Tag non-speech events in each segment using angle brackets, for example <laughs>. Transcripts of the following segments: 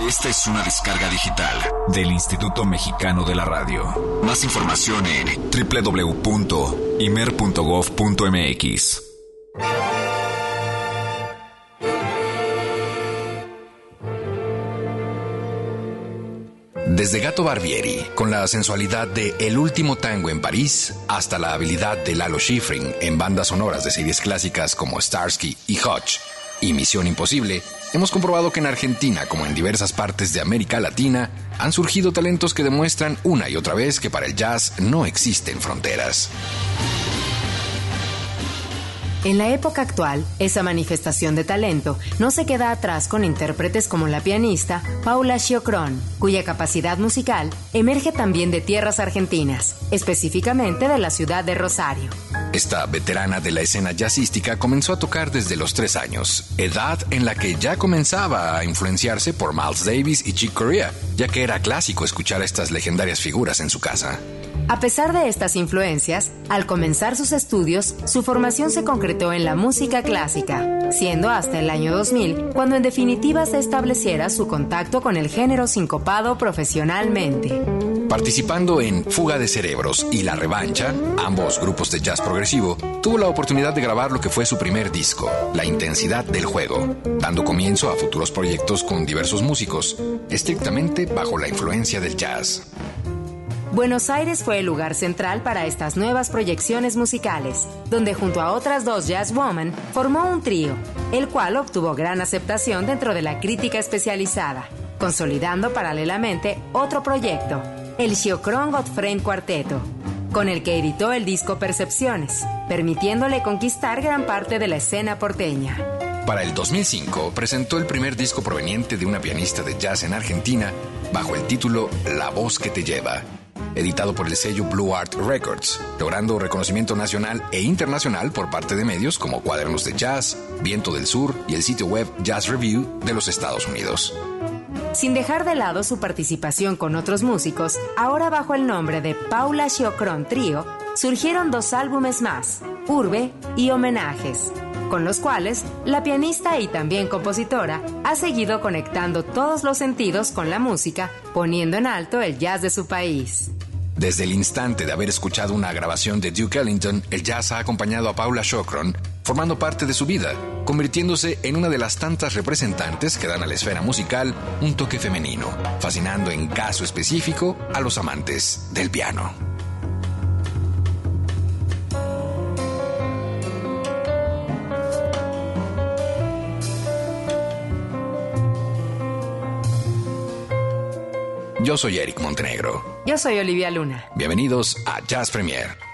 Esta es una descarga digital del Instituto Mexicano de la Radio. Más información en www.imer.gov.mx. Desde Gato Barbieri, con la sensualidad de El último tango en París, hasta la habilidad de Lalo Schifrin en bandas sonoras de series clásicas como Starsky y Hutch y Misión Imposible, hemos comprobado que en Argentina, como en diversas partes de América Latina, han surgido talentos que demuestran una y otra vez que para el jazz no existen fronteras. En la época actual, esa manifestación de talento no se queda atrás con intérpretes como la pianista Paula Sciocron, cuya capacidad musical emerge también de tierras argentinas, específicamente de la ciudad de Rosario. Esta veterana de la escena jazzística comenzó a tocar desde los tres años, edad en la que ya comenzaba a influenciarse por Miles Davis y Chick Corea, ya que era clásico escuchar a estas legendarias figuras en su casa. A pesar de estas influencias, al comenzar sus estudios, su formación se concretó en la música clásica, siendo hasta el año 2000 cuando en definitiva se estableciera su contacto con el género sincopado profesionalmente. Participando en Fuga de Cerebros y La Revancha, ambos grupos de jazz progresivo, tuvo la oportunidad de grabar lo que fue su primer disco, La Intensidad del Juego, dando comienzo a futuros proyectos con diversos músicos, estrictamente bajo la influencia del jazz. Buenos Aires fue el lugar central para estas nuevas proyecciones musicales, donde junto a otras dos jazz woman formó un trío, el cual obtuvo gran aceptación dentro de la crítica especializada, consolidando paralelamente otro proyecto, el Giocron Godfrey Cuarteto, con el que editó el disco Percepciones, permitiéndole conquistar gran parte de la escena porteña. Para el 2005 presentó el primer disco proveniente de una pianista de jazz en Argentina bajo el título La voz que te lleva editado por el sello Blue Art Records, logrando reconocimiento nacional e internacional por parte de medios como Cuadernos de Jazz, Viento del Sur y el sitio web Jazz Review de los Estados Unidos. Sin dejar de lado su participación con otros músicos, ahora bajo el nombre de Paula Chiocron Trio, surgieron dos álbumes más, Urbe y Homenajes, con los cuales la pianista y también compositora ha seguido conectando todos los sentidos con la música, poniendo en alto el jazz de su país. Desde el instante de haber escuchado una grabación de Duke Ellington, el jazz ha acompañado a Paula Chocron, formando parte de su vida, convirtiéndose en una de las tantas representantes que dan a la esfera musical un toque femenino, fascinando en caso específico a los amantes del piano. Yo soy Eric Montenegro. Yo soy Olivia Luna. Bienvenidos a Jazz Premier.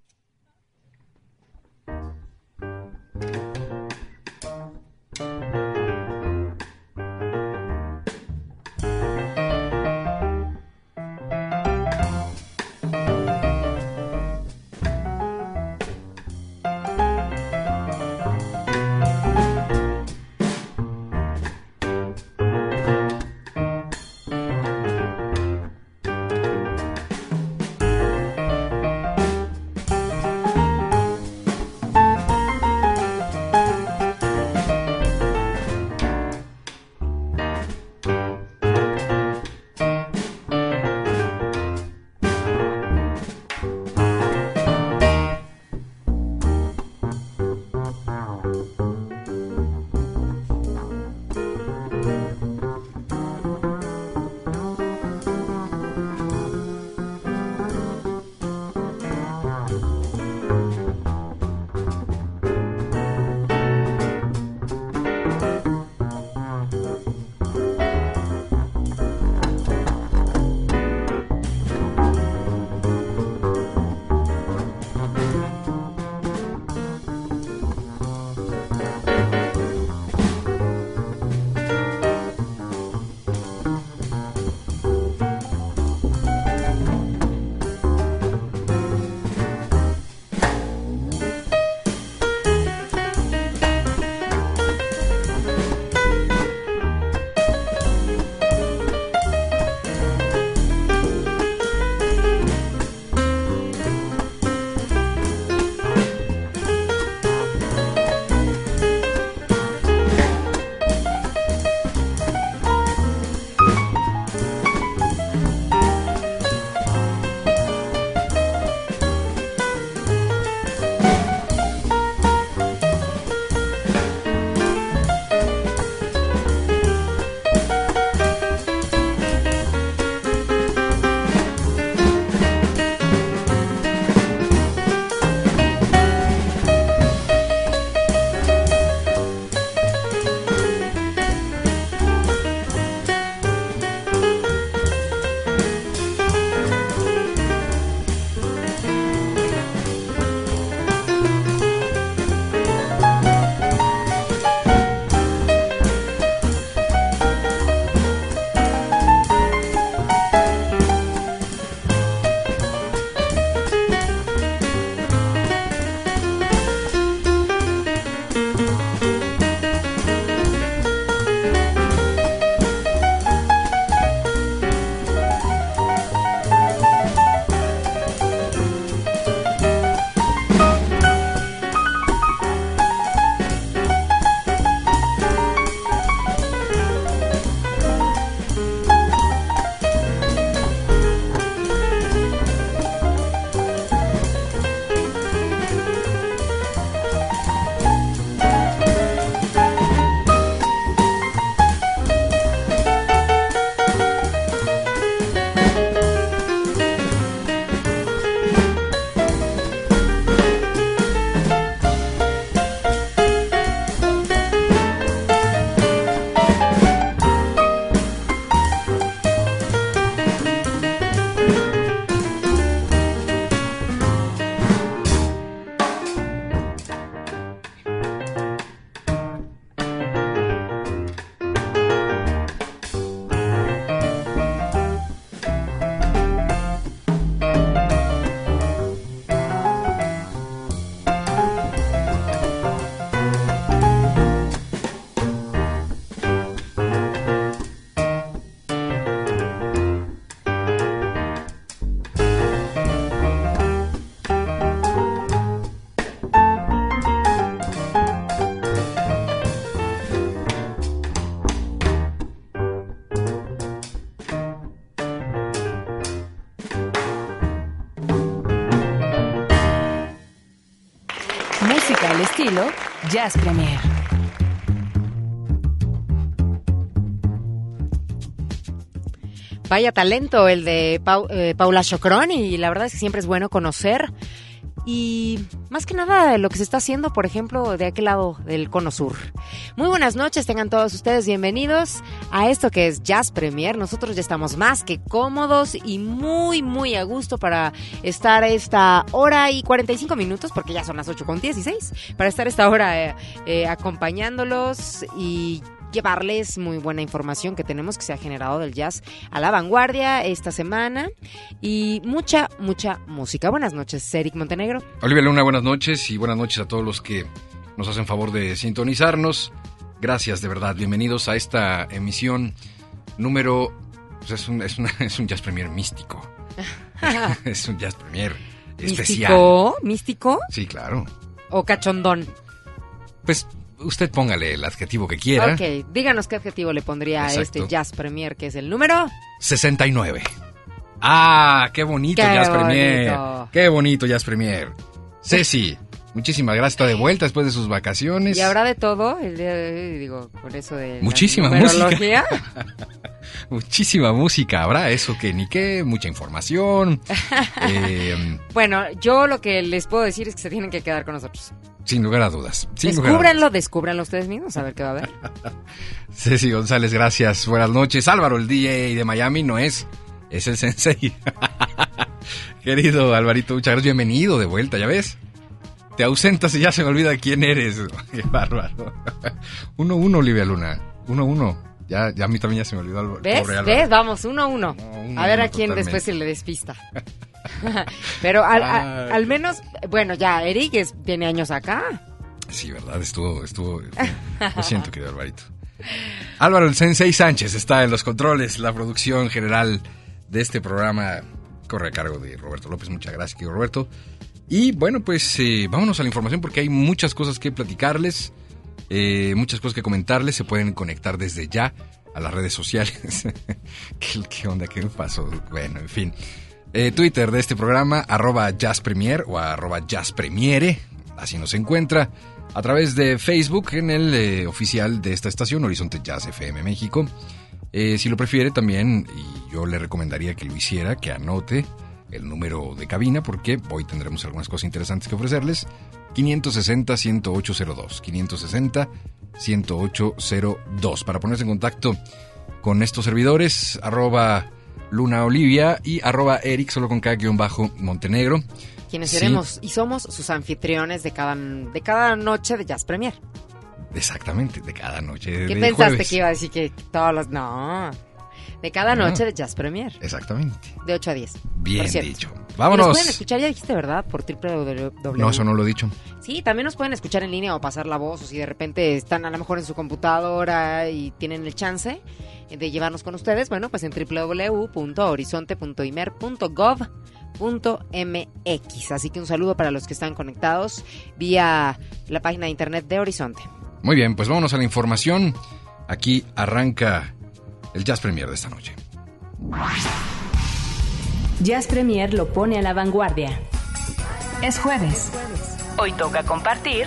Premier. Vaya talento el de eh, Paula Chocrón y la verdad es que siempre es bueno conocer y más que nada lo que se está haciendo, por ejemplo, de aquel lado del cono sur. Muy buenas noches, tengan todos ustedes bienvenidos a esto que es Jazz Premier. Nosotros ya estamos más que cómodos y muy, muy a gusto para estar esta hora y 45 minutos, porque ya son las 8 con 16, para estar esta hora eh, eh, acompañándolos y llevarles muy buena información que tenemos que se ha generado del jazz a la vanguardia esta semana y mucha, mucha música. Buenas noches, Eric Montenegro. Olivia Luna, buenas noches y buenas noches a todos los que nos hacen favor de sintonizarnos. Gracias, de verdad. Bienvenidos a esta emisión número... pues es, un, es, una- <laughs> es un jazz premier místico. <laughs> es un jazz premier especial. ¿Místico? ¿Místico Sí, claro. o cachondón? Pues usted póngale el adjetivo que quiera. Ok, díganos qué adjetivo le pondría a este Jazz Premier, que es el número. 69. Ah, qué bonito Qué Jazz Premier. Qué bonito Jazz Premier. Ceci, <laughs> muchísimas gracias. Está de vuelta después de sus vacaciones. Y habrá de todo, el día de hoy, digo, con eso de. la Muchísima numerología. <laughs> Muchísima música habrá, eso que ni qué, mucha información. <laughs> Eh, Bueno, yo lo que les puedo decir es que se tienen que quedar con nosotros. Sin lugar a dudas. Sin lugar a Descúbranlo, descúbranlo ustedes mismos, a ver qué va a haber. dudas. <laughs> Ceci González, gracias. Buenas noches. Álvaro, el DJ de Miami, no es, es el sensei. <laughs> Querido Alvarito, muchas gracias. Bienvenido de vuelta, ¿ya ves? Te ausentas y ya se me olvida quién eres. <laughs> Qué bárbaro. 1-1, Olivia Luna. 1-1. Ya, ya a mí también ya se me olvidó. Álvaro- ¿Ves? Álvaro. ¿Ves? Vamos, uno a uno. No, uno a ver a quién totalmente. después se le despista. <laughs> Pero al, a- Ay. al menos, bueno, ya, Eric es- tiene años acá. Sí, ¿verdad? Estuvo, estuvo. Lo siento, querido Alvarito. Álvaro, el Sensei Sánchez está en los controles, la producción general de este programa corre a cargo de Roberto López. Muchas gracias, querido Roberto. Y bueno, pues eh, vámonos a la información porque hay muchas cosas que platicarles, eh, muchas cosas que comentarles. Se pueden conectar desde ya a las redes sociales. <laughs> ¿Qué, qué onda? ¿Qué pasó? Bueno, en fin. Eh, Twitter de este programa, arroba jazzpremier o arroba jazzpremiere, así nos encuentra. A través de Facebook en el eh, oficial de esta estación, Horizonte Jazz FM México. Eh, si lo prefiere también, y yo le recomendaría que lo hiciera, que anote el número de cabina, porque hoy tendremos algunas cosas interesantes que ofrecerles. 560-10802. 560-10802. Para ponerse en contacto con estos servidores, arroba Luna Olivia y arroba Eric, solo con K-bajo Montenegro. Quienes Sí. seremos y somos sus anfitriones de cada, de cada noche de Jazz Premier. Exactamente, de cada noche. ¿Qué de pensaste jueves. que iba a decir que todas las... No. De cada No. noche de Jazz Premier. Exactamente. De 8 a 10. Bien dicho. Y nos Vámonos. pueden escuchar, ya dijiste, ¿verdad? Por www. No, eso no lo he dicho. Sí, también nos pueden escuchar en línea o pasar la voz o si de repente están a lo mejor en su computadora y tienen el chance de llevarnos con ustedes, bueno, pues en www.horizonte.imer.gov.mx. Así que un saludo para los que están conectados vía la página de internet de Horizonte. Muy bien, pues vámonos a la información. Aquí arranca el Jazz Premier de esta noche. Jazz Premier lo pone a la vanguardia. Es jueves. Hoy toca compartir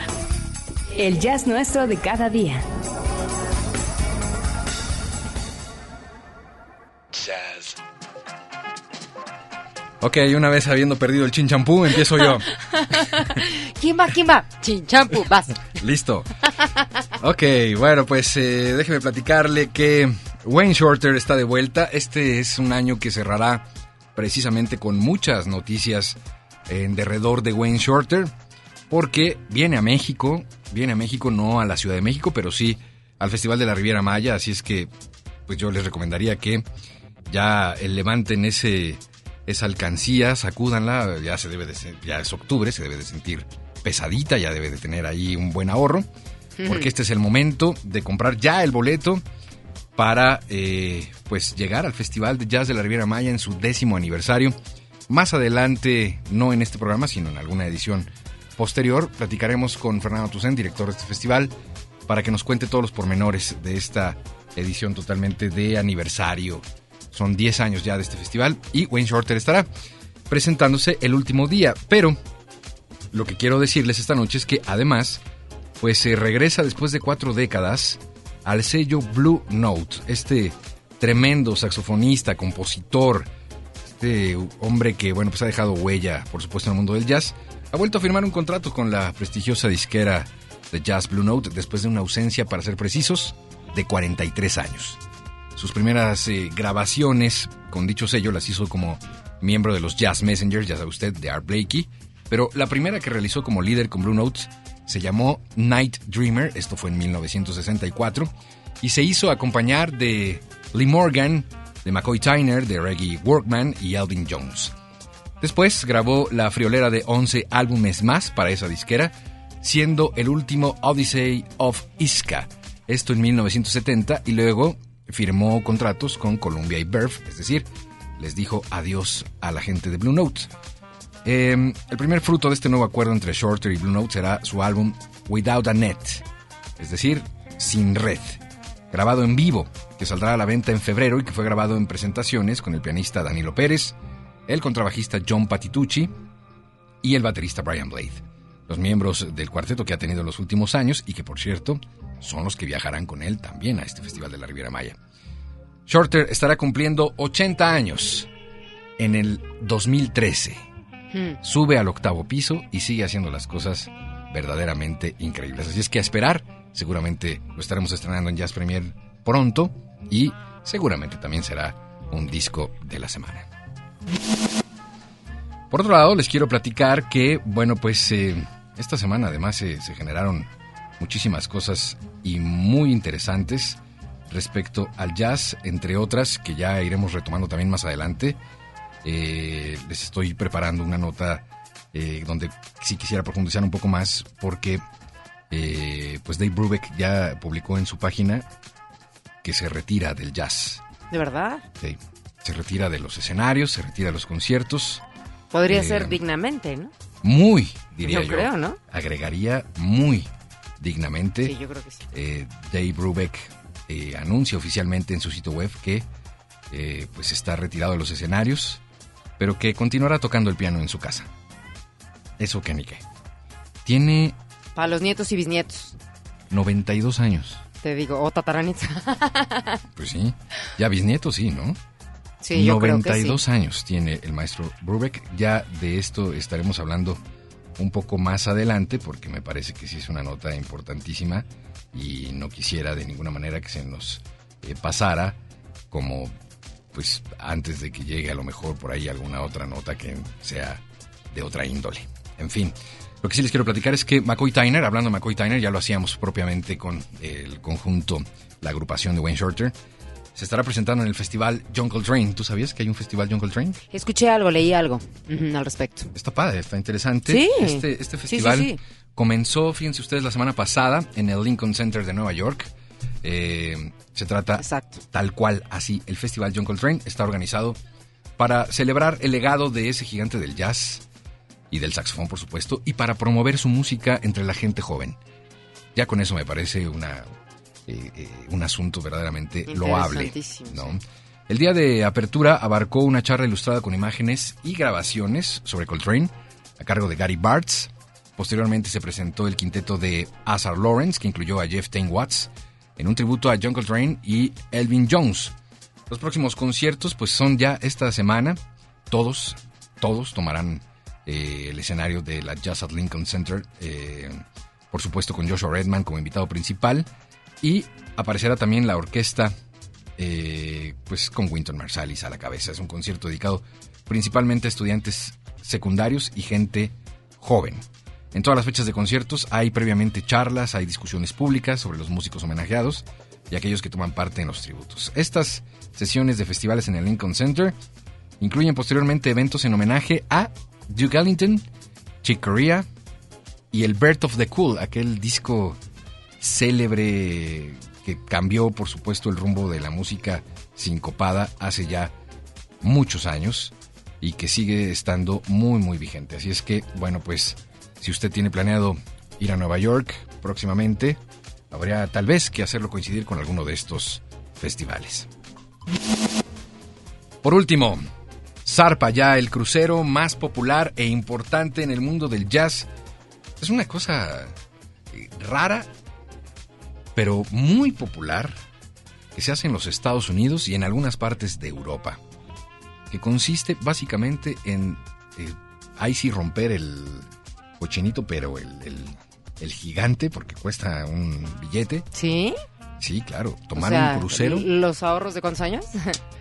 El jazz nuestro de cada día. Ok, una vez habiendo perdido el chinchampú, empiezo yo. <laughs> ¿Quién va? ¿Quién va? Chinchampu, vas. Listo. Ok, bueno, pues eh, déjeme platicarle que Wayne Shorter está de vuelta. Este es un año que cerrará precisamente con muchas noticias en derredor de Wayne Shorter, porque viene a México, viene a México, no a la Ciudad de México, pero sí al Festival de la Riviera Maya, así es que pues yo les recomendaría que ya eh, levanten ese esa alcancía, sacúdanla, ya se debe de ya es octubre, se debe de sentir pesadita, ya debe de tener ahí un buen ahorro, porque este es el momento de comprar ya el boleto para eh, pues llegar al Festival de Jazz de la Riviera Maya en su décimo aniversario. Más adelante, no en este programa, sino en alguna edición posterior, platicaremos con Fernando Tucen, director de este festival, para que nos cuente todos los pormenores de esta edición totalmente de aniversario. Son 10 años ya de este festival y Wayne Shorter estará presentándose el último día. Pero lo que quiero decirles esta noche es que además pues se regresa después de cuatro décadas al sello Blue Note, este tremendo saxofonista, compositor, este hombre que, bueno, pues ha dejado huella, por supuesto, en el mundo del jazz, ha vuelto a firmar un contrato con la prestigiosa disquera de Jazz Blue Note después de una ausencia, para ser precisos, de 43 años. Sus primeras eh, grabaciones con dicho sello las hizo como miembro de los Jazz Messengers, ya sabe usted, de Art Blakey, pero la primera que realizó como líder con Blue Note se llamó Night Dreamer, esto fue en 1964, y se hizo acompañar de Lee Morgan, de McCoy Tyner, de Reggie Workman y Alvin Jones. Después grabó la friolera de 11 álbumes más para esa disquera, siendo el último Odyssey of Iska, esto en 1970, y luego firmó contratos con Columbia y Verve, es decir, les dijo adiós a la gente de Blue Note. Em, el primer fruto de este nuevo acuerdo entre Shorter y Blue Note será su álbum Without a Net, es decir, sin red, grabado en vivo, que saldrá a la venta en febrero y que fue grabado en presentaciones con el pianista Danilo Pérez, el contrabajista John Patitucci y el baterista Brian Blade, los miembros del cuarteto que ha tenido en los últimos años y que, por cierto, son los que viajarán con él también a este Festival de la Riviera Maya. Shorter estará cumpliendo 80 años en el 2013 Sube al octavo piso y sigue haciendo las cosas verdaderamente increíbles. Así es que a esperar, seguramente lo estaremos estrenando en Jazz Premier pronto y seguramente también será un disco de la semana. Por otro lado, les quiero platicar que, bueno, pues eh, esta semana además se generaron muchísimas cosas y muy interesantes respecto al jazz, entre otras que ya iremos retomando también más adelante. Eh, les estoy preparando una nota eh, donde sí quisiera profundizar un poco más porque eh, pues Dave Brubeck ya publicó en su página que se retira del jazz. ¿De verdad? Sí, se retira de los escenarios, se retira de los conciertos. Podría ser dignamente, ¿no? Muy, diría yo. Yo creo, ¿no? Agregaría muy dignamente. Sí, yo creo que sí. Dave Brubeck anuncia oficialmente en su sitio web que pues está retirado de los escenarios pero que continuará tocando el piano en su casa. Eso que ni qué. Tiene... Para los nietos y bisnietos. 92 años. Te digo, o tataranietos. <laughs> pues sí, ya bisnietos sí, ¿no? Sí, yo 92 años tiene el maestro Brubeck. Ya de esto estaremos hablando un poco más adelante porque me parece que sí es una nota importantísima y no quisiera de ninguna manera que se nos eh, pasara como pues antes de que llegue a lo mejor por ahí alguna otra nota que sea de otra índole. En fin, lo que sí les quiero platicar es que McCoy Tyner, hablando de McCoy Tyner, ya lo hacíamos propiamente con el conjunto, la agrupación de Wayne Shorter, se estará presentando en el festival Jungle Train. ¿Tú sabías que hay un festival Jungle Train? Escuché algo, leí algo al respecto. Está padre, está interesante. Sí. Este, este festival comenzó, fíjense ustedes, la semana pasada en el Lincoln Center de Nueva York. Eh, se trata tal cual así. El Festival John Coltrane está organizado para celebrar el legado de ese gigante del jazz y del saxofón, por supuesto, y para promover su música entre la gente joven. Ya con eso me parece una, eh, eh, un asunto verdaderamente loable. ¿no? El día de apertura abarcó una charla ilustrada con imágenes y grabaciones sobre Coltrane a cargo de Gary Bartz. Posteriormente se presentó el quinteto de Azar Lawrence, que incluyó a Jeff Tain Watts, en un tributo a Jungle Train y Elvin Jones. Los próximos conciertos pues son ya esta semana. Todos, todos tomarán eh, el escenario de la Jazz at Lincoln Center, eh, por supuesto con Joshua Redman como invitado principal y aparecerá también la orquesta eh, pues con Winton Marsalis a la cabeza. Es un concierto dedicado principalmente a estudiantes secundarios y gente joven. En todas las fechas de conciertos hay previamente charlas, hay discusiones públicas sobre los músicos homenajeados y aquellos que toman parte en los tributos. Estas sesiones de festivales en el Lincoln Center incluyen posteriormente eventos en homenaje a Duke Ellington, Chick Corea y el Birth of the Cool, aquel disco célebre que cambió por supuesto el rumbo de la música sincopada hace ya muchos años y que sigue estando muy muy vigente. Así es que, bueno, pues si usted tiene planeado ir a Nueva York próximamente, habría tal vez que hacerlo coincidir con alguno de estos festivales. Por último, zarpa ya el crucero más popular e importante en el mundo del jazz. Es una cosa eh, rara, pero muy popular, que se hace en los Estados Unidos y en algunas partes de Europa, que consiste básicamente en, eh, ahí sí romper el cochinito, pero el, el- el gigante, porque cuesta un billete. ¿Sí? Sí, claro, O tomar sea, un crucero. ¿Los ahorros de cuántos años? <laughs>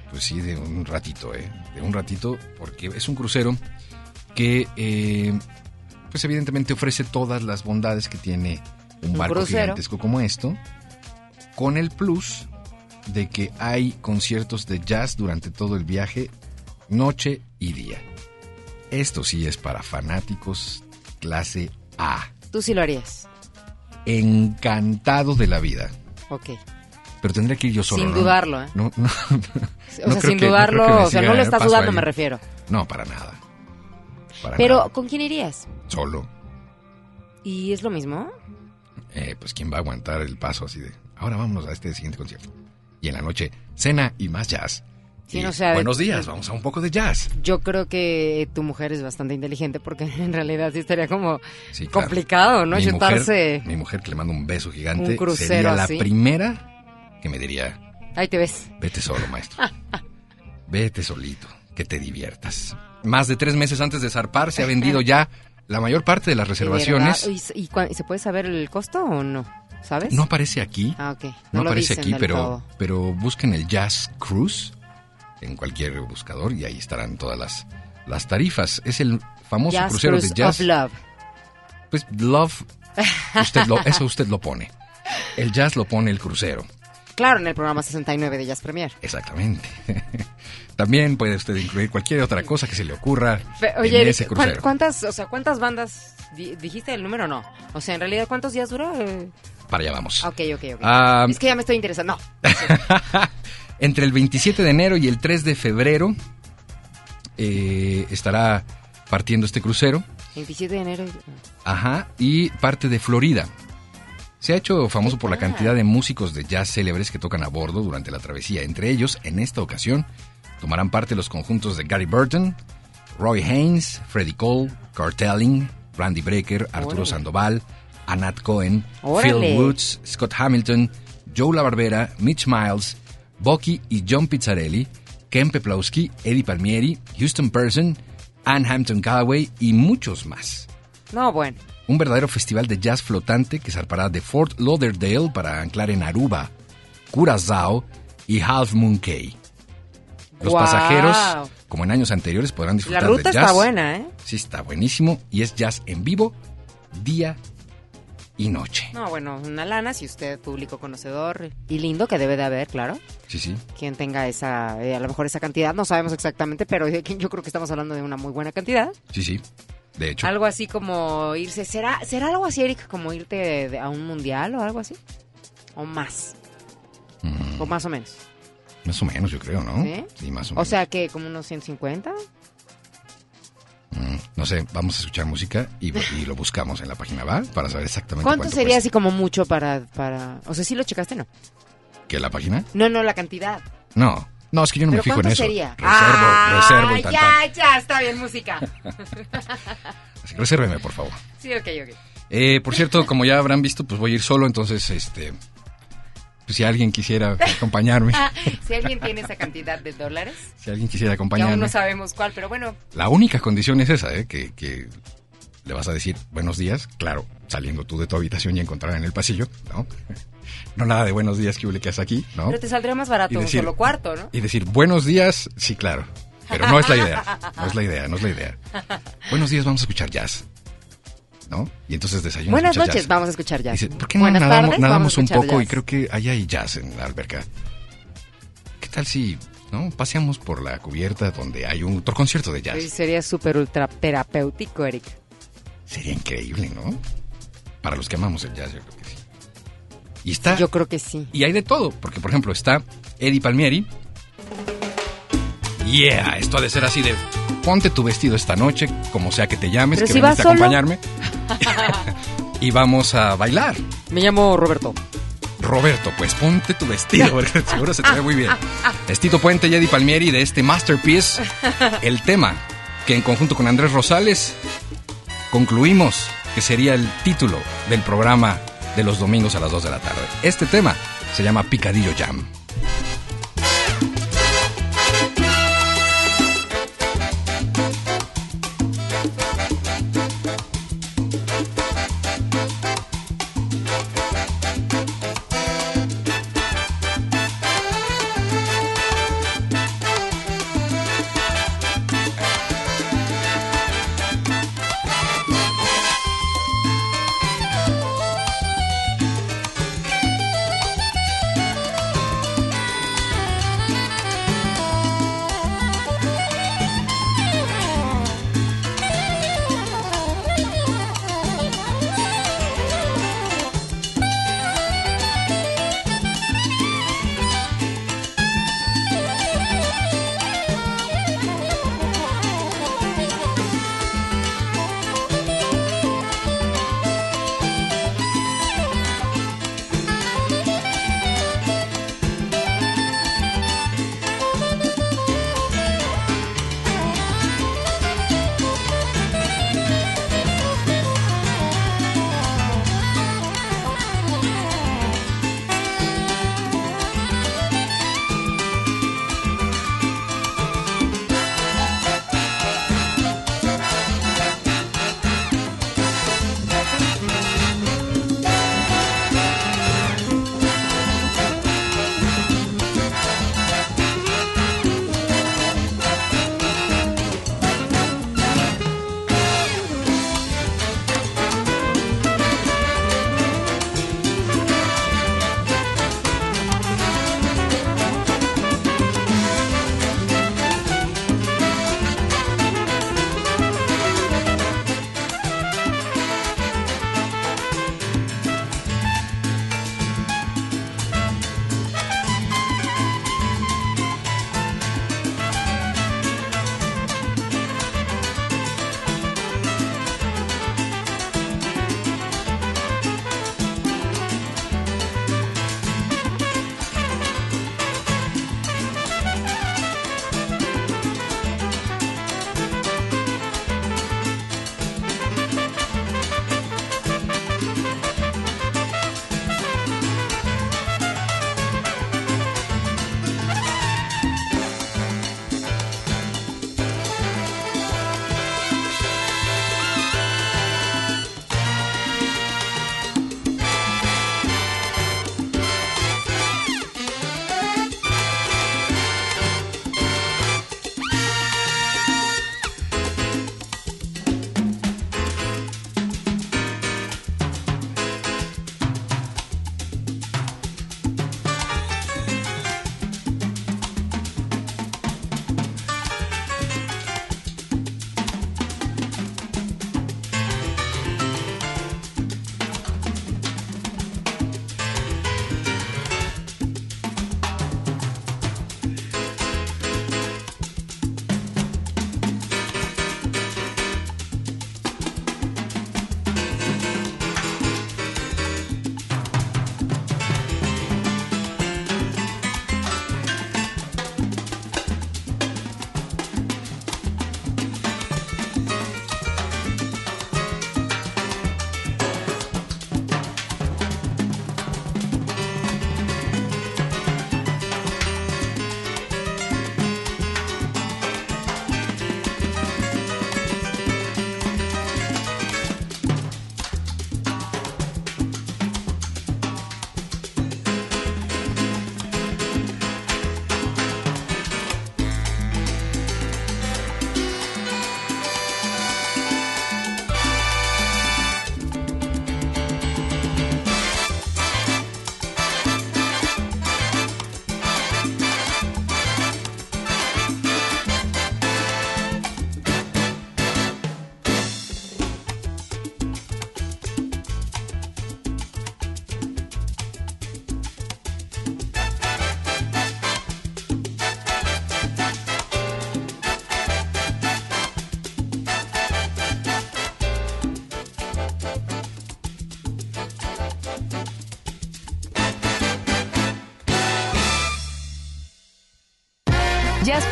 Pues sí, de un ratito, ¿eh? De un ratito, porque es un crucero que, eh, pues evidentemente ofrece todas las bondades que tiene un, Un barco crucero. gigantesco como esto, con el plus de que hay conciertos de jazz durante todo el viaje, noche y día. Esto sí es para fanáticos clase A. Tú sí lo harías. Encantado de la vida. Ok. Pero tendría que ir yo solo. Sin dudarlo, ¿eh? No, no, <laughs> O sea, sin que- dudarlo, o sea, no le el estás dudando, me refiero. No, para nada. Para Pero, nada. ¿con quién irías? Solo. ¿Y es lo mismo? Eh, pues quién va a aguantar el paso así de. Ahora vámonos a este siguiente concierto. Y en la noche, cena y más jazz. Sí, Y no buenos días, vamos a un poco de jazz. Yo creo que tu mujer es bastante inteligente porque <laughs> en realidad sí estaría como Sí, claro. complicado, ¿no? Mi Chutarse. Mujer, mi mujer que le mando un beso gigante. Un crucero sería la primera que me diría, Ahí te ves. vete solo, maestro. <laughs> vete solito, que te diviertas. Más de tres meses antes de zarpar se ha vendido ya la mayor parte de las ¿De reservaciones. ¿Y, y cuán- y se puede saber el costo o no? ¿Sabes? No aparece aquí. Ah, ok. No, aparece aquí, pero, todo. pero busquen el Jazz Cruise en cualquier buscador y ahí estarán todas las, las tarifas. Es el famoso Jazz crucero Cruise de jazz. of Love. Pues Love, usted lo, eso usted lo pone. El jazz lo pone el crucero. Claro, en el programa 69 de Jazz Premier. Exactamente. <laughs> También puede usted incluir cualquier otra cosa que se le ocurra Fe- en Oye, ese ¿cuán- crucero. ¿cuántas, o sea, cuántas bandas di- dijiste el número o no? O sea, en realidad, ¿cuántos días dura? Eh, Para allá vamos. Ok, ok, ok. Ah, es que ya me estoy interesando. No. <laughs> Entre el 27 de enero y el 3 de febrero eh, estará partiendo este crucero. 27 de enero. Ajá, y parte de Florida. Se ha hecho famoso por la cantidad de músicos de jazz célebres que tocan a bordo durante la travesía. Entre ellos, en esta ocasión, tomarán parte los conjuntos de Gary Burton, Roy Haynes, Freddie Cole, Cartelling, Randy Brecker, Arturo Órale. Sandoval, Anat Cohen, Órale. Phil Woods, Scott Hamilton, Joe La Barbera, Mitch Miles, Bucky y John Pizzarelli, Ken Peplowski, Eddie Palmieri, Houston Person, Ann Hampton Callaway y muchos más. No, bueno. Un verdadero festival de jazz flotante que zarpará de Fort Lauderdale para anclar en Aruba, Curazao y Half Moon Cay. Los pasajeros, como en años anteriores, podrán La disfrutar ruta de jazz. está buena, ¿eh? Sí, está buenísimo. Y es jazz en vivo, día y noche. No, bueno, una lana si usted, público conocedor y lindo, que debe de haber, claro. Sí, sí. Quien tenga esa, eh, a lo mejor esa cantidad, no sabemos exactamente, pero yo creo que estamos hablando de una muy buena cantidad. Sí, sí. De hecho. Algo así como irse, ¿será, será algo así, Eric, como irte de- a un mundial o algo así? O más, mm, o más o menos. más o menos, yo creo, ¿no? ¿Sí? más o O menos. sea que como unos 150. Mm, no sé, vamos a escuchar música y, <laughs> y lo buscamos en la página, ¿va? Para saber exactamente ¿Cuánto cuánto sería cuesta. así como mucho para, para... O sea, ¿sí lo checaste no? ¿Que la página? No, no, la cantidad. No. No, es que yo no me ¿Pero fijo en eso. sería? Reservo, Ah, reservo y ya, ya, está bien, música. <laughs> Así que resérveme, por favor. Sí, ok, ok. Eh, por cierto, como ya habrán visto, pues voy a ir solo, entonces, este, pues si alguien quisiera acompañarme, <laughs> Si alguien tiene esa cantidad de dólares, si alguien quisiera aún acompañarme, no sabemos cuál, pero bueno, la única condición es esa, ¿eh? Que, que le vas a decir buenos días, claro, saliendo tú de tu habitación y encontrar en el pasillo, ¿no? No nada de buenos días que haces aquí, ¿no? pero te saldría más barato Y un decir- solo cuarto, ¿no? Y decir buenos días, sí, claro. Pero no es la idea. No es la idea, no es la idea. <laughs> Buenos días, vamos a escuchar jazz. ¿No? Y entonces desayuno. Buenas noches, jazz. vamos a escuchar jazz. Dice, ¿por qué no Buenas nadamos, tardes, nadamos un poco? Y creo que ahí hay jazz en la alberca. ¿Qué tal si no paseamos por la cubierta donde hay un otro concierto de jazz? Sí, sería súper ultra terapéutico, Eric. Sería increíble, ¿no? Para los que amamos el jazz, yo creo que sí. Y está... Yo creo que sí. Y hay de todo, porque por ejemplo está Eddie Palmieri. Yeah, esto ha de ser así de ponte tu vestido esta noche, como sea que te llames, Pero que si veniste vas a acompañarme. <laughs> y vamos a bailar. Me llamo Roberto. Roberto, pues ponte tu vestido, <laughs> porque seguro se te ve muy bien. Es Tito Puente y Eddie Palmieri de este Masterpiece, el tema que en conjunto con Andrés Rosales concluimos que sería el título del programa de los domingos a las 2 de la tarde. Este tema se llama Picadillo Jam.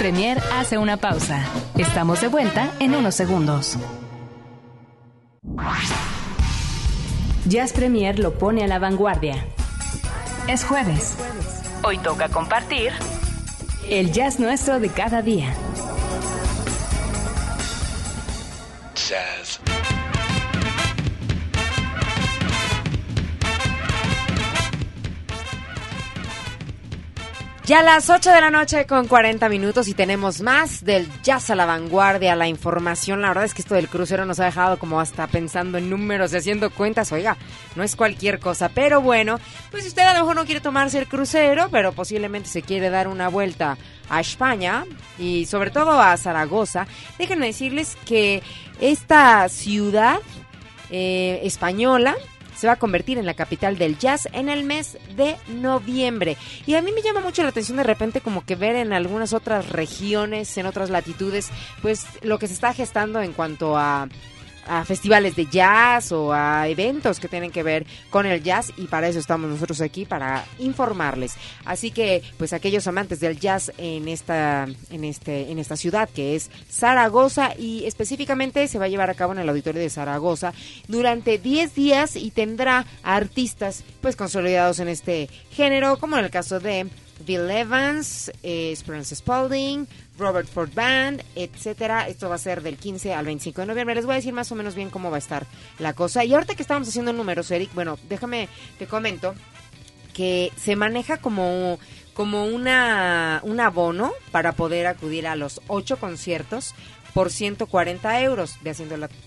Premier hace una pausa. Estamos de vuelta en unos segundos. Jazz Premier lo pone a la vanguardia. Es jueves. Hoy toca compartir El jazz nuestro de cada día. Ya a las 8 de la noche con 40 minutos y tenemos más del jazz a la vanguardia, la información. La verdad es que esto del crucero nos ha dejado como hasta pensando en números y haciendo cuentas. Oiga, no es cualquier cosa. Pero bueno, pues si usted a lo mejor no quiere tomarse el crucero, pero posiblemente se quiere dar una vuelta a España y sobre todo a Zaragoza, déjenme decirles que esta ciudad eh, española se va a convertir en la capital del jazz en el mes de noviembre. Y a mí me llama mucho la atención de repente como que ver en algunas otras regiones, en otras latitudes, pues lo que se está gestando en cuanto a a festivales de jazz o a eventos que tienen que ver con el jazz y para eso estamos nosotros aquí para informarles. Así que pues aquellos amantes del jazz en esta en este en esta ciudad que es Zaragoza y específicamente se va a llevar a cabo en el auditorio de Zaragoza durante 10 días y tendrá artistas pues consolidados en este género como en el caso de Bill Evans, eh, Esperance Spalding, Robert Ford Band, etcétera. Esto va a ser del 15 al 25 de noviembre. Les voy a decir más o menos bien cómo va a estar la cosa. Y ahorita que estábamos haciendo números, Eric, bueno, déjame te comento que se maneja como como una un abono para poder acudir a los ocho conciertos por 140 euros, ve,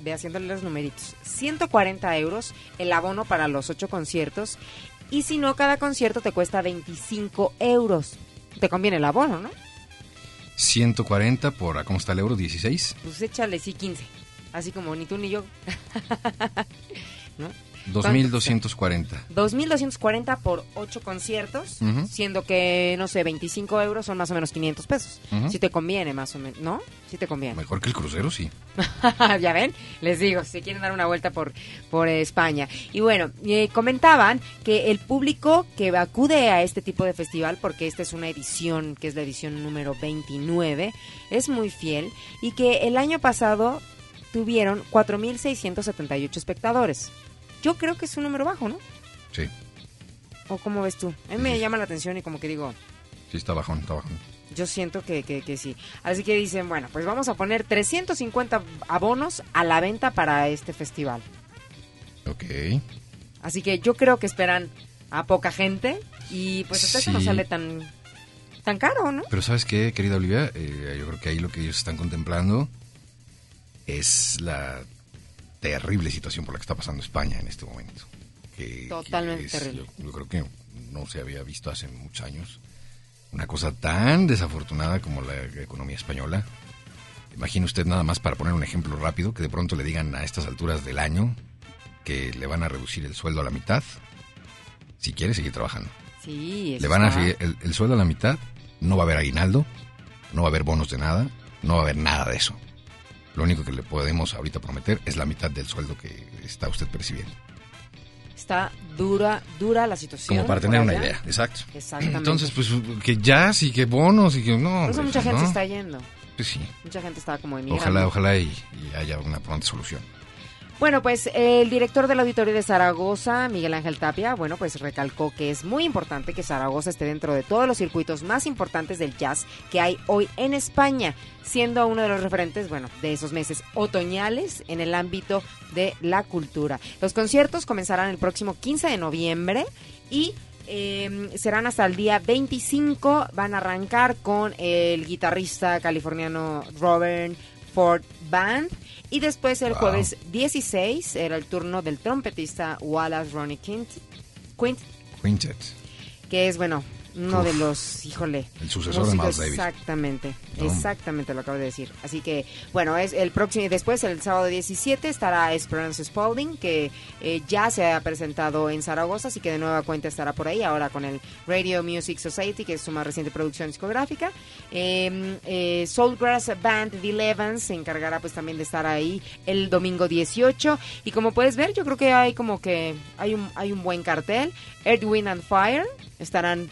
ve haciéndole los numeritos. 140 euros el abono para los ocho conciertos y si no, cada concierto te cuesta 25 euros. Te conviene el abono, ¿no? 140 por, ¿a ¿cómo está el euro? 16. Pues échale, sí, 15. Así como ni tú ni yo. <laughs> ¿No? 2240. 2.240 por 8 conciertos, siendo que, no sé, 25 euros son más o menos 500 pesos. Si te conviene, más o menos, ¿no? Si te conviene. Mejor que el crucero, sí. <laughs> ya ven, les digo, si quieren dar una vuelta por, por España. Y bueno, eh, comentaban que el público que acude a este tipo de festival, porque esta es una edición, que es la edición número 29, es muy fiel y que el año pasado tuvieron 4.678 espectadores. Yo creo que es un número bajo, ¿no? Sí, ¿O cómo ves tú? A mí me llama la atención y como que digo, sí está bajón, está bajón. yo siento que, que, que sí. Así que dicen, bueno, pues vamos a poner 350 abonos a la venta para este festival. Ok. Así que yo creo que esperan a poca gente y pues hasta eso no sale tan tan caro, ¿no? Pero ¿sabes qué, querida Olivia? Eh, yo creo que ahí lo que ellos están contemplando es la terrible situación por la que está pasando España en este momento. Que- Totalmente que es- terrible. Yo, yo creo que no se había visto hace muchos años una cosa tan desafortunada como la economía española. Imagine usted nada más para poner un ejemplo rápido, que de pronto le digan a estas alturas del año que le van a reducir el sueldo a la mitad si quiere seguir trabajando. Sí, Le van a está- seguir el, el sueldo a la mitad, no va a haber aguinaldo, no va a haber bonos de nada, no va a haber nada de eso. Lo único que le podemos ahorita prometer es la mitad del sueldo que está usted percibiendo. está dura dura la situación. Como para tener una idea, exacto. Exactamente. Entonces, pues que jazz y que bonos y que no. Hombre, mucha pues, gente ¿no? está yendo. Pues sí, Mucha gente está como emigrando. ojalá, ojalá y, y haya una pronta solución. Bueno, pues el director del auditorio de Zaragoza, Miguel Ángel Tapia, bueno, pues recalcó que es muy importante que Zaragoza esté dentro de todos los circuitos más importantes del jazz que hay hoy en España, siendo uno de los referentes, bueno, de esos meses otoñales en el ámbito de la cultura. Los conciertos comenzarán el próximo 15 de noviembre y eh, serán hasta el día 25. Van a arrancar con el guitarrista californiano Robert Ford Band. Y después el Wow. jueves 16 era el turno del trompetista Wallace Ronnie Quint, Quint Quintet. que es, bueno, uno Uf. de los, híjole. El sucesor de Miles Davis. Exactamente, No. exactamente lo acabo de decir. Así que, bueno, es el próximo, y después el sábado 17 estará Esperance Spalding, que eh, ya se ha presentado en Zaragoza, así que de nueva cuenta estará por ahí, ahora con el Radio Music Society, que es su más reciente producción discográfica. Eh, eh, Soulgrass Band, Bill Evans, se encargará pues también de estar ahí el domingo 18. Y como puedes ver, yo creo que hay como que hay un, hay un buen cartel. Earth, Wind and Fire estarán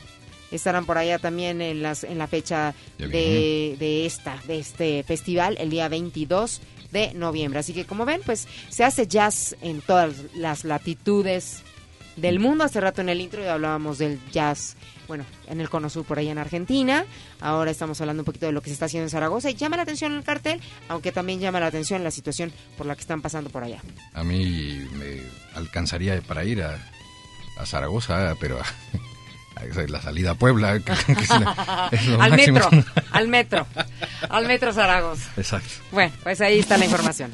estarán por allá también en las en la fecha de, de esta de este festival el día 22 de noviembre. Así que como ven, pues se hace jazz en todas las latitudes del mundo. Hace rato en el intro ya hablábamos del jazz, bueno, en el Cono Sur por ahí en Argentina. Ahora estamos hablando un poquito de lo que se está haciendo en Zaragoza y llama la atención el cartel, aunque también llama la atención la situación por la que están pasando por allá. A mí me alcanzaría para ir a, a Zaragoza, pero a, <laughs> la salida a Puebla. que- que es la- es lo <laughs> al máximo. metro, <laughs> al metro, al metro Zaragoza. Exacto. Bueno, pues ahí está la información.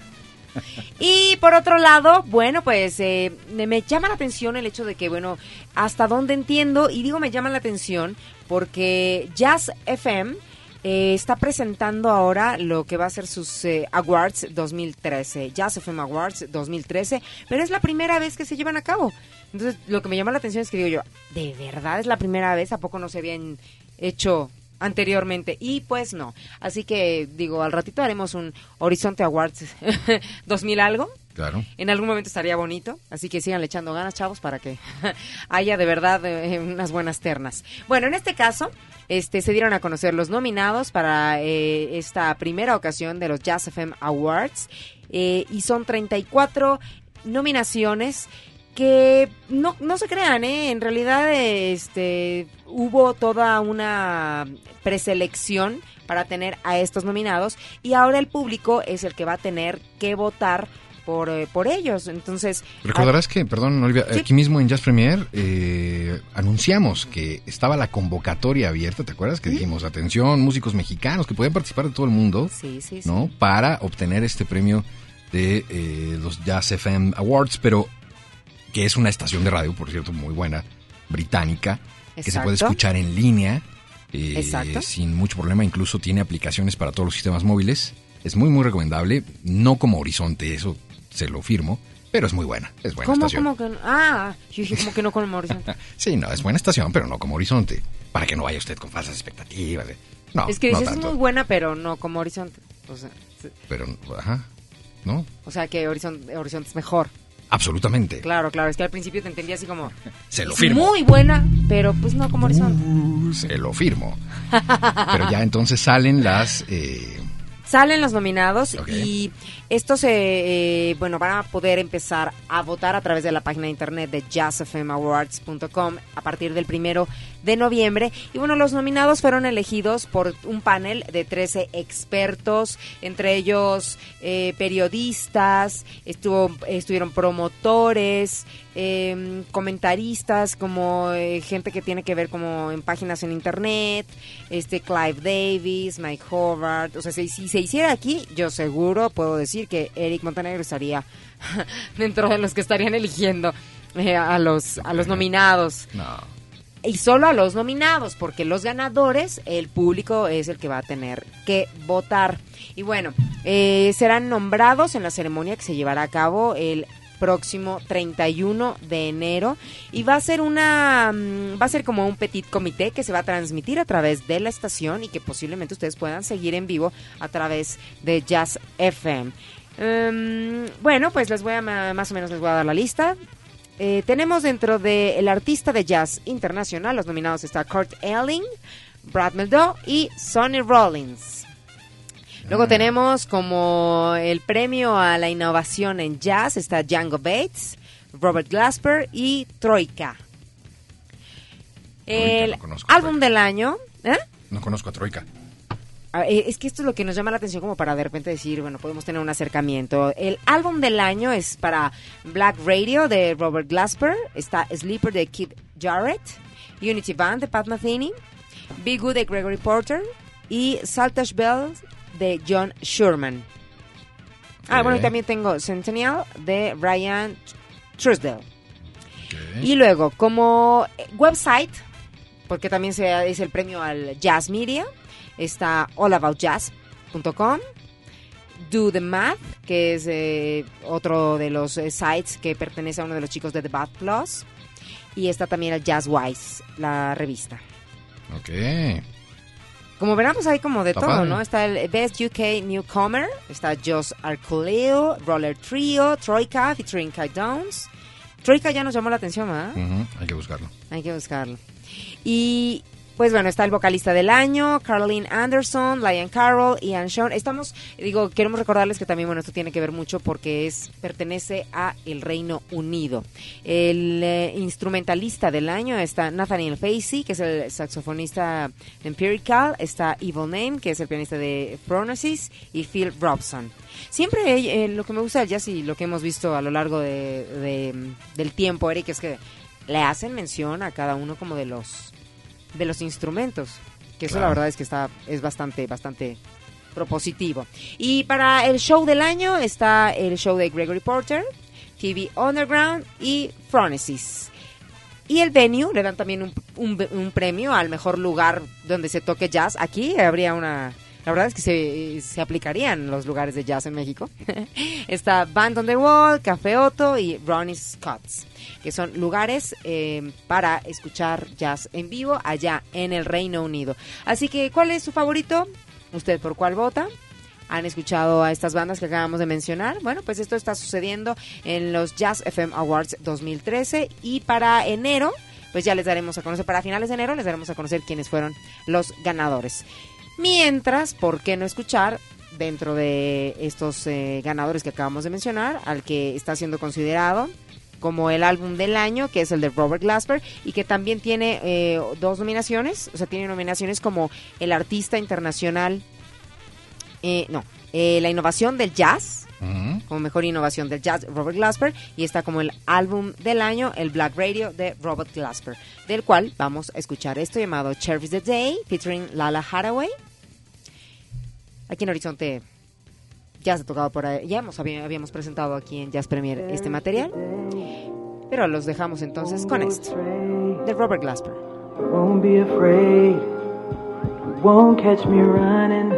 Y por otro lado, bueno, pues eh, me me llama la atención el hecho de que, bueno, hasta donde entiendo, y digo me llama la atención porque Jazz FM eh, está presentando ahora lo que va a ser sus eh, Awards 2013, Jazz FM Awards 2013, pero es la primera vez que se llevan a cabo. Entonces, lo que me llama la atención es que digo yo, ¿de verdad es la primera vez? ¿A poco no se habían hecho anteriormente? Y pues no. Así que, digo, al ratito haremos un Horizonte Awards <laughs> 2000 algo. En algún momento estaría bonito, así que sigan echando ganas, chavos, para que <laughs> haya de verdad eh, unas buenas ternas. Bueno, en este caso, este, se dieron a conocer los nominados para eh, esta primera ocasión de los Jazz FM Awards eh, y son 34 nominaciones que no, no se crean, ¿eh? en realidad este, hubo toda una preselección para tener a estos nominados y ahora el público es el que va a tener que votar por, eh, por ellos. Entonces, Recordarás que, perdón, Olivia, Sí. aquí mismo en Jazz Premier eh, anunciamos que estaba la convocatoria abierta, ¿te acuerdas? Que dijimos, atención, músicos mexicanos que podían participar de todo el mundo, Sí, sí, sí. ¿no? Para obtener este premio de eh, los Jazz FM Awards, pero que es una estación de radio, por cierto, muy buena, británica, que se puede escuchar en línea eh, Exacto. sin mucho problema, incluso tiene aplicaciones para todos los sistemas móviles. Es muy, muy recomendable, no como Horizonte, eso se lo firmo, pero es muy buena, es buena ¿Cómo, estación. cómo que no? Ah, yo dije como que no con Morrison. <laughs> Sí, no, es buena estación, pero no como Horizonte, para que no vaya usted con falsas expectativas. eh. No, es que no dices, es muy buena, pero no como Horizonte. O sea, pero, ajá, ¿no? o sea que Horizonte, Horizonte es mejor. Absolutamente. Claro, claro. Es que al principio te entendía así como... <laughs> Se lo firmo. Muy buena, pero pues no como Horizonte. Se lo firmo. Pero ya entonces salen las... eh, Salen los nominados y estos, eh, bueno, van a poder empezar a votar a través de la página de internet de jazzfmawards.com a partir del primero de noviembre. Y bueno, los nominados fueron elegidos por un panel de 13 expertos, entre ellos eh, periodistas, estuvo, estuvieron promotores, eh, comentaristas, como eh, gente que tiene que ver como en páginas en internet, este Clive Davis, Mike Howard, o sea, si, si se hiciera aquí, yo seguro puedo decir que Eric Montenegro estaría <laughs> dentro de los que estarían eligiendo eh, a los a los nominados no. Y solo a los nominados, porque los ganadores, el público es el que va a tener que votar. Y bueno, eh, serán nombrados en la ceremonia que se llevará a cabo el próximo 31 de enero y va a ser una mm, va a ser como un petit comité que se va a transmitir a través de la estación y que posiblemente ustedes puedan seguir en vivo a través de Jazz FM. Em, bueno, pues les voy a más o menos les voy a dar la lista. Eh, tenemos dentro del artista de jazz internacional, los nominados está Kurt Elling, Brad Mehldau y Sonny Rollins. Luego tenemos como el premio a la innovación en jazz está Django Bates, Robert Glasper y Troika. El no álbum del año, ¿eh? No conozco a Troika. Ah, eh, Es que esto es lo que nos llama la atención como para de repente decir, bueno, podemos tener un acercamiento. El álbum del año es para Black Radio de Robert Glasper, está Sleeper de Kid Jarrett, Unity Band de Pat Metheny, Be Good de Gregory Porter y Saltash Bells de John Sherman. Ah, bueno, y también tengo Centennial de Brian Truesdale. Ok. Y luego, como website, porque también se, es el premio al Jazz Media, está allaboutjazz.com, Do the Math, que es eh, otro de los eh, sites que pertenece a uno de los chicos de The Bath Plus, y está también el Jazzwise, la revista. Ok. Como verán, pues hay como de Está todo, padre. ¿no? Está el Best UK Newcomer, está Josh Arculeo, Roller Trio, Troika featuring Kai Downs. Troika ya nos llamó la atención, ¿verdad? Hay que buscarlo. Hay que buscarlo. Y pues bueno, está el vocalista del año, Caroline Anderson, Lion Carroll, Ian Sean. Estamos, digo, queremos recordarles que también, bueno, esto tiene que ver mucho porque es pertenece a el Reino Unido. El eh, instrumentalista del año está Nathaniel Facey, que es el saxofonista de Empirical, está Evil Name, que es el pianista de Phronesis, y Phil Robson. Siempre eh, lo que me gusta del jazz y lo que hemos visto a lo largo de, de- del tiempo, Eric, es que le hacen mención a cada uno como de los de los instrumentos, que eso la verdad es que está es bastante bastante propositivo. Y para el show del año está el show de Gregory Porter, TV Underground y Phronesis. Y el venue le dan también un, un- un premio al mejor lugar donde se toque jazz. Aquí habría una... La verdad es que se, aplicarían los lugares de jazz en México. <laughs> Está Band on the Wall, Café Otto y Ronnie Scott's, que son lugares eh, para escuchar jazz en vivo allá en el Reino Unido. Así que, ¿cuál es su favorito? ¿Usted por cuál vota? ¿Han escuchado a estas bandas que acabamos de mencionar? Bueno, pues esto está sucediendo en los Jazz FM Awards 2013 y para enero, pues ya les daremos a conocer, para finales de enero les daremos a conocer quiénes fueron los ganadores. Mientras, ¿por qué no escuchar dentro de estos eh, ganadores que acabamos de mencionar, al que está siendo considerado como el álbum del año, que es el de Robert Glasper, y que también tiene eh, dos nominaciones, o sea, tiene nominaciones como el artista internacional, eh, no, eh, la innovación del jazz, como mejor innovación del jazz, Robert Glasper, y está como el álbum del año, el Black Radio de Robert Glasper, del cual vamos a escuchar esto llamado Cherish the Day, featuring Lala Haraway. Aquí en Horizonte ya se ha tocado por ahí, ya hemos, habíamos presentado aquí en Jazz Premier este material, pero los dejamos entonces con esto, de Robert Glasper. Won't be afraid. Won't catch me running.